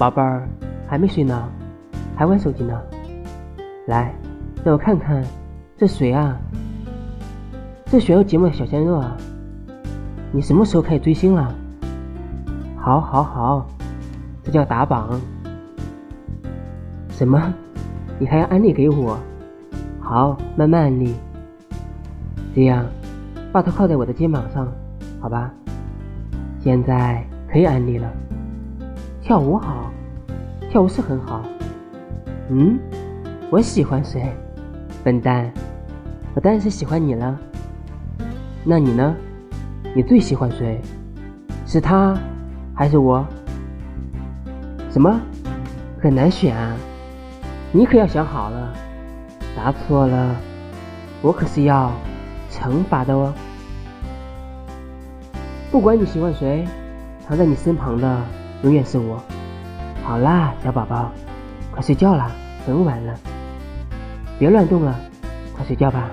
宝贝儿，还没睡呢，还玩手机呢。来，让我看看，这谁啊？这选秀节目的小鲜肉啊！你什么时候开始追星了？好，好，好，这叫打榜。什么？你还要安利给我？好，慢慢安利。这样，把头靠在我的肩膀上，好吧？现在可以安利了。跳舞好，跳舞是很好。嗯，我喜欢谁？笨蛋，我当然是喜欢你了。那你呢？你最喜欢谁？是他，还是我？什么？很难选啊！你可要想好了，答错了，我可是要惩罚的哦。不管你喜欢谁，藏在你身旁的永远是我。好啦，小宝宝，快睡觉啦，很晚了，别乱动了，快睡觉吧。